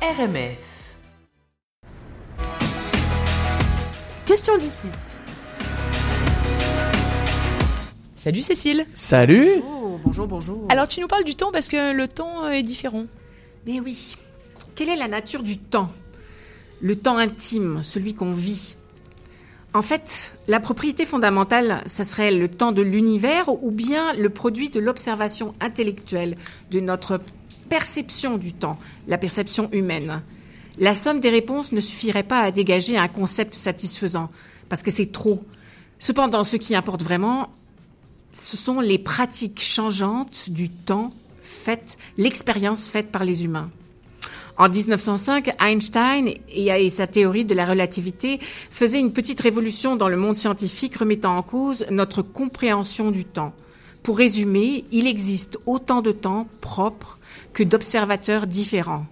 RMF. Question d'ici. Salut Cécile. Salut Oh, bonjour, bonjour. Alors tu nous parles du temps parce que le temps euh, est différent. Mais oui, quelle est la nature du temps? Le temps intime, celui qu'on vit. En fait, la propriété fondamentale, ça serait le temps de l'univers ou bien le produit de l'observation intellectuelle, de notre perception du temps, la perception humaine. La somme des réponses ne suffirait pas à dégager un concept satisfaisant, parce que c'est trop. Cependant, ce qui importe vraiment, ce sont les pratiques changeantes du temps faites, l'expérience faite par les humains. En 1905, Einstein et sa théorie de la relativité faisaient une petite révolution dans le monde scientifique remettant en cause notre compréhension du temps. Pour résumer, il existe autant de temps propre que d'observateurs différents.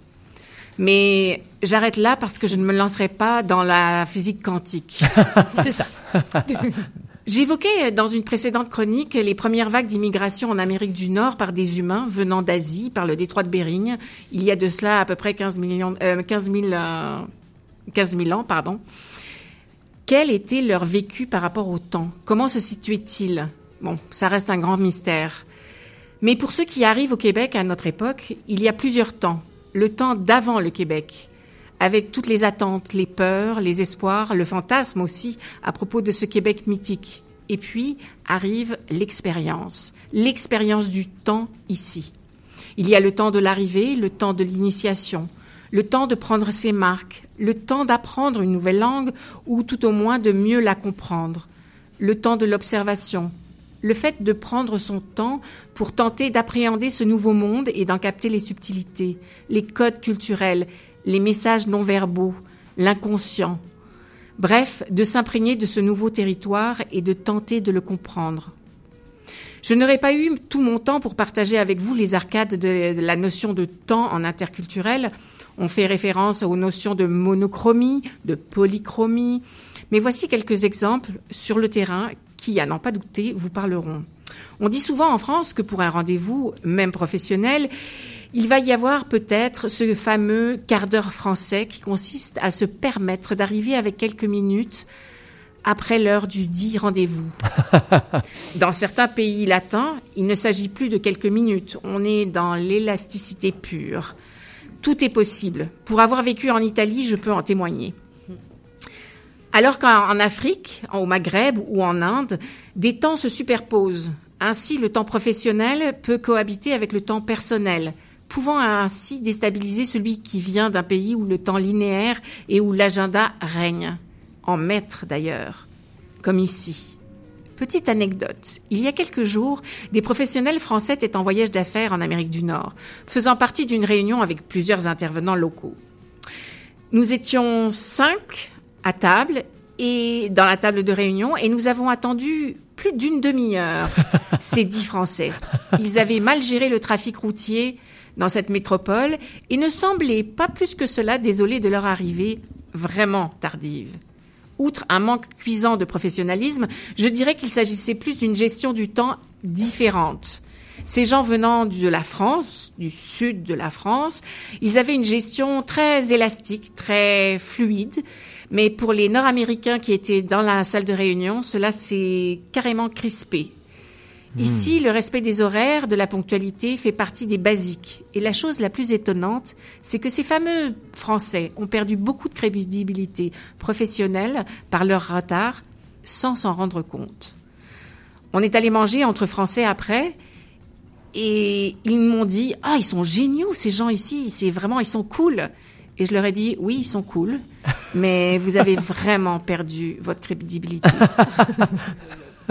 Mais j'arrête là parce que je ne me lancerai pas dans la physique quantique. C'est ça. J'évoquais dans une précédente chronique les premières vagues d'immigration en Amérique du Nord par des humains venant d'Asie, par le détroit de Bering, il y a de cela à peu près 15, millions, euh, 15, 000, euh, 15 000 ans. Pardon. Quel était leur vécu par rapport au temps? Comment se situaient-ils Bon, ça reste un grand mystère. Mais pour ceux qui arrivent au Québec à notre époque, il y a plusieurs temps. Le temps d'avant le Québec, avec toutes les attentes, les peurs, les espoirs, le fantasme aussi à propos de ce Québec mythique. Et puis arrive l'expérience, l'expérience du temps ici. Il y a le temps de l'arrivée, le temps de l'initiation, le temps de prendre ses marques, le temps d'apprendre une nouvelle langue ou tout au moins de mieux la comprendre, le temps de l'observation, le fait de prendre son temps pour tenter d'appréhender ce nouveau monde et d'en capter les subtilités, les codes culturels, les messages non verbaux, l'inconscient. Bref, de s'imprégner de ce nouveau territoire et de tenter de le comprendre. Je n'aurais pas eu tout mon temps pour partager avec vous les arcades de la notion de temps en interculturel. On fait référence aux notions de monochromie, de polychromie. Mais voici quelques exemples sur le terrain qui, à n'en pas douter, vous parleront. On dit souvent en France que pour un rendez-vous, même professionnel, il va y avoir peut-être ce fameux quart d'heure français qui consiste à se permettre d'arriver avec quelques minutes après l'heure du dit rendez-vous. Dans certains pays latins, il ne s'agit plus de quelques minutes, on est dans l'élasticité pure. Tout est possible. Pour avoir vécu en Italie, je peux en témoigner. Alors qu'en Afrique, au Maghreb ou en Inde, des temps se superposent. Ainsi, le temps professionnel peut cohabiter avec le temps personnel, pouvant ainsi déstabiliser celui qui vient d'un pays où le temps linéaire et où l'agenda règne, en maître d'ailleurs, comme ici. Petite anecdote, il y a quelques jours, des professionnels français étaient en voyage d'affaires en Amérique du Nord, faisant partie d'une réunion avec plusieurs intervenants locaux. Nous étions cinq à table et dans la table de réunion et nous avons attendu plus d'une demi-heure ces dix Français. Ils avaient mal géré le trafic routier dans cette métropole et ne semblaient pas plus que cela désolés de leur arrivée vraiment tardive. Outre un manque cuisant de professionnalisme, je dirais qu'il s'agissait plus d'une gestion du temps différente. Ces gens venant de la France, du sud de la France, ils avaient une gestion très élastique, très fluide, mais pour les Nord-Américains qui étaient dans la salle de réunion, cela s'est carrément crispé. Ici, le respect des horaires, de la ponctualité fait partie des basiques. Et la chose la plus étonnante, c'est que ces fameux Français ont perdu beaucoup de crédibilité professionnelle par leur retard sans s'en rendre compte. On est allé manger entre Français après et ils m'ont dit ah ils sont géniaux ces gens ici c'est vraiment ils sont cool et je leur ai dit oui ils sont cool mais vous avez vraiment perdu votre crédibilité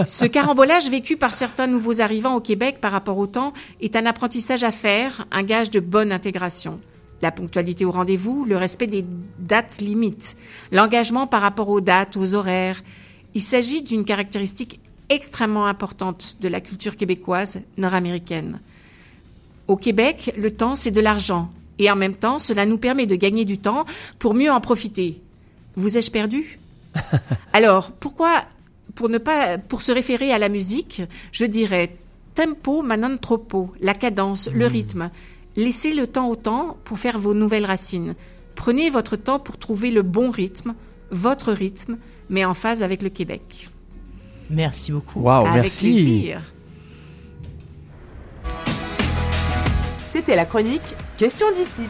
ce carambolage vécu par certains nouveaux arrivants au Québec par rapport au temps est un apprentissage à faire un gage de bonne intégration. La ponctualité au rendez-vous, le respect des dates limites, l'engagement par rapport aux dates, aux horaires. Il s'agit d'une caractéristique extrêmement importante de la culture québécoise nord-américaine. Au Québec, le temps, c'est de l'argent. Et en même temps, cela nous permet de gagner du temps pour mieux en profiter. Vous ai-je perdu? Alors, pourquoi, pour ne pas, pour se référer à la musique, je dirais tempo manon troppo, la cadence, le hmm. rythme. Laissez le temps au temps pour faire vos nouvelles racines. Prenez votre temps pour trouver le bon rythme, votre rythme, mais en phase avec le Québec. Merci beaucoup. Wow, Avec merci. plaisir. C'était la chronique Question d'ici.